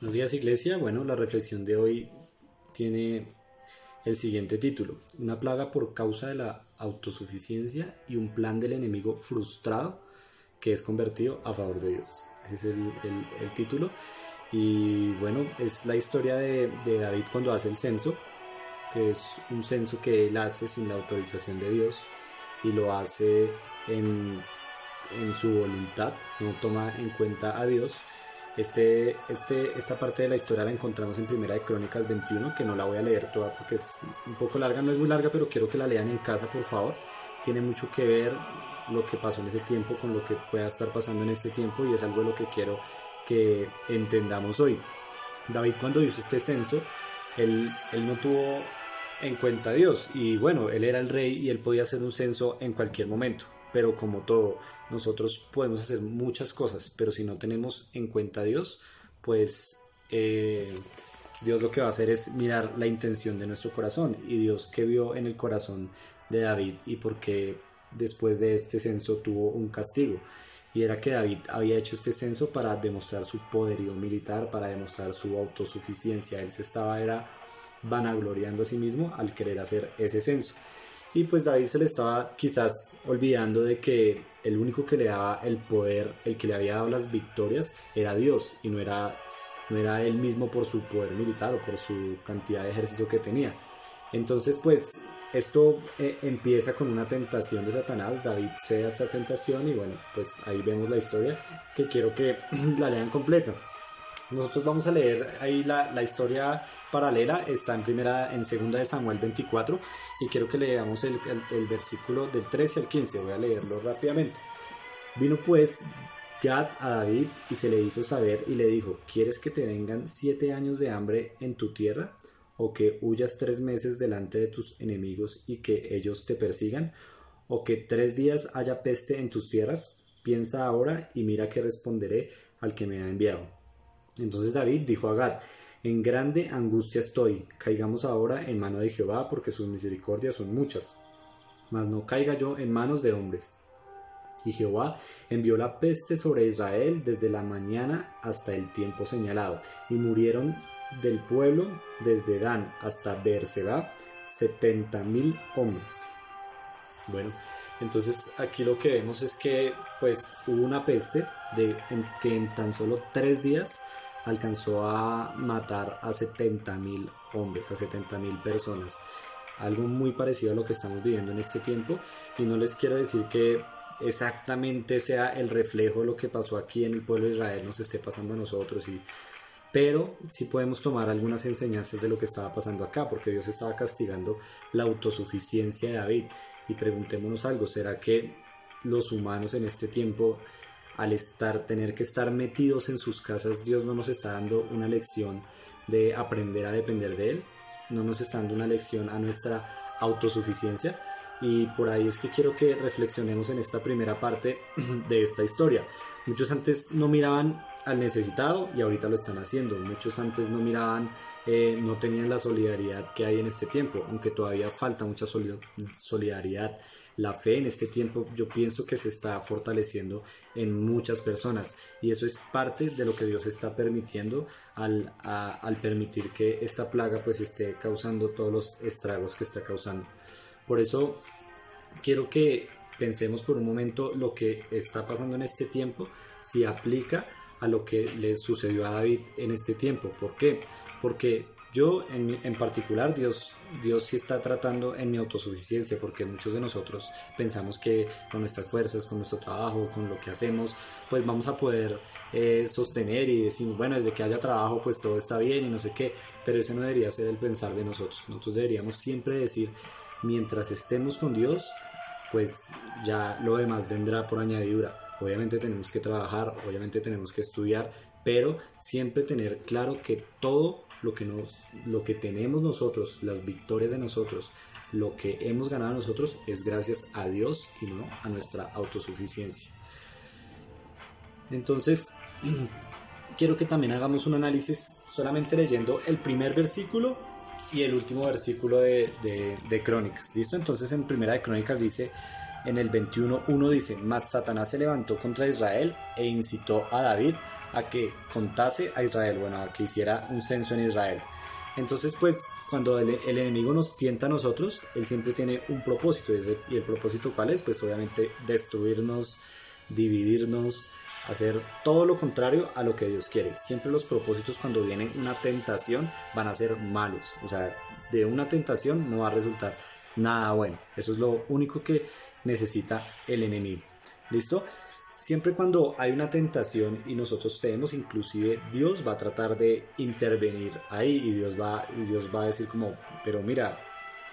Buenos días Iglesia. Bueno, la reflexión de hoy tiene el siguiente título. Una plaga por causa de la autosuficiencia y un plan del enemigo frustrado que es convertido a favor de Dios. Ese es el, título. Y bueno, es la historia de, David cuando hace el censo, que es un censo que él hace sin la autorización de Dios y lo hace en, en su voluntad, no toma en cuenta a Dios este, este, esta parte de la historia la encontramos en Primera de Crónicas 21, que no la voy a leer toda porque es un poco larga, no es muy larga, pero quiero que la lean en casa, por favor. Tiene mucho que ver lo que pasó en ese tiempo con lo que pueda estar pasando en este tiempo y es algo de lo que quiero que entendamos hoy. David cuando hizo este censo, él, él no tuvo en cuenta a Dios y bueno, él era el rey y él podía hacer un censo en cualquier momento pero como todo, nosotros podemos hacer muchas cosas, pero si no tenemos en cuenta a Dios, pues eh, Dios lo que va a hacer es mirar la intención de nuestro corazón y Dios que vio en el corazón de David y porque después de este censo tuvo un castigo y era que David había hecho este censo para demostrar su poderío militar, para demostrar su autosuficiencia, él se estaba era vanagloriando a sí mismo al querer hacer ese censo. Y pues David se le estaba quizás olvidando de que el único que le daba el poder, el que le había dado las victorias, era Dios y no era, no era él mismo por su poder militar o por su cantidad de ejército que tenía. Entonces pues esto eh, empieza con una tentación de Satanás, David cede a esta tentación y bueno, pues ahí vemos la historia que quiero que la lean completa. Nosotros vamos a leer ahí la, historia paralela, está en primera, en segunda de Samuel 24 y quiero que leamos el, el, versículo del 13 al 15, voy a leerlo rápidamente. Vino pues Gad a David y se le hizo saber y le dijo, ¿quieres que te vengan siete años de hambre en tu tierra? ¿O que huyas tres meses delante de tus enemigos y que ellos te persigan? ¿O que tres días haya peste en tus tierras? Piensa ahora y mira que responderé al que me ha enviado. Entonces David dijo a Gad, en grande angustia estoy, caigamos ahora en mano de Jehová, porque sus misericordias son muchas. Mas no caiga yo en manos de hombres. Y Jehová envió la peste sobre Israel desde la mañana hasta el tiempo señalado, y murieron del pueblo desde Dan hasta Beerseba setenta mil hombres. Bueno, entonces aquí lo que vemos es que pues hubo una peste de que en tan solo tres días alcanzó a matar a 70.000 hombres, a 70.000 personas. Algo muy parecido a lo que estamos viviendo en este tiempo. Y no les quiero decir que exactamente sea el reflejo de lo que pasó aquí en el pueblo de Israel, nos esté pasando a nosotros. Y, pero sí podemos tomar algunas enseñanzas de lo que estaba pasando acá, porque Dios estaba castigando la autosuficiencia de David. Y preguntémonos algo, ¿será que los humanos en este tiempo al estar, tener que estar metidos en sus casas, Dios no nos está dando una lección de aprender a depender de Él, no nos está dando una lección a nuestra autosuficiencia. Y por ahí es que quiero que reflexionemos en esta primera parte de esta historia. Muchos antes no miraban al necesitado y ahorita lo están haciendo. Muchos antes no miraban, eh, no tenían la solidaridad que hay en este tiempo, aunque todavía falta mucha solidaridad la fe en este tiempo yo pienso que se está fortaleciendo en muchas personas y eso es parte de lo que Dios está permitiendo al, al permitir que esta plaga pues esté causando todos los estragos que está causando. Por eso quiero que pensemos por un momento lo que está pasando en este tiempo si aplica a lo que le sucedió a David en este tiempo. ¿Por qué? Porque yo en, en, particular, Dios, Dios sí está tratando en mi autosuficiencia, porque muchos de nosotros pensamos que con nuestras fuerzas, con nuestro trabajo, con lo que hacemos, pues vamos a poder eh, sostener y decir, bueno, desde que haya trabajo, pues todo está bien y no sé qué, pero ese no debería ser el pensar de nosotros. Nosotros deberíamos siempre decir, mientras estemos con Dios, pues ya lo demás vendrá por añadidura. Obviamente tenemos que trabajar, obviamente tenemos que estudiar, pero siempre tener claro que todo lo que, nos, lo que tenemos nosotros, las victorias de nosotros, lo que hemos ganado nosotros es gracias a Dios y no a nuestra autosuficiencia. Entonces, quiero que también hagamos un análisis solamente leyendo el primer versículo y el último versículo de, de, Crónicas. ¿Listo? Entonces en primera de Crónicas dice, en el 21.1 dice, mas Satanás se levantó contra Israel e incitó a David a que contase a Israel, bueno, a que hiciera un censo en Israel. Entonces, pues, cuando el, enemigo nos tienta a nosotros, él siempre tiene un propósito. Y el propósito cuál es? Pues obviamente destruirnos, dividirnos, hacer todo lo contrario a lo que Dios quiere. Siempre los propósitos cuando viene una tentación van a ser malos. O sea, de una tentación no va a resultar nada bueno. Eso es lo único que necesita el enemigo. ¿Listo? Siempre cuando hay una tentación y nosotros cedemos, inclusive Dios va a tratar de intervenir ahí y Dios va, Dios va a decir como, pero mira,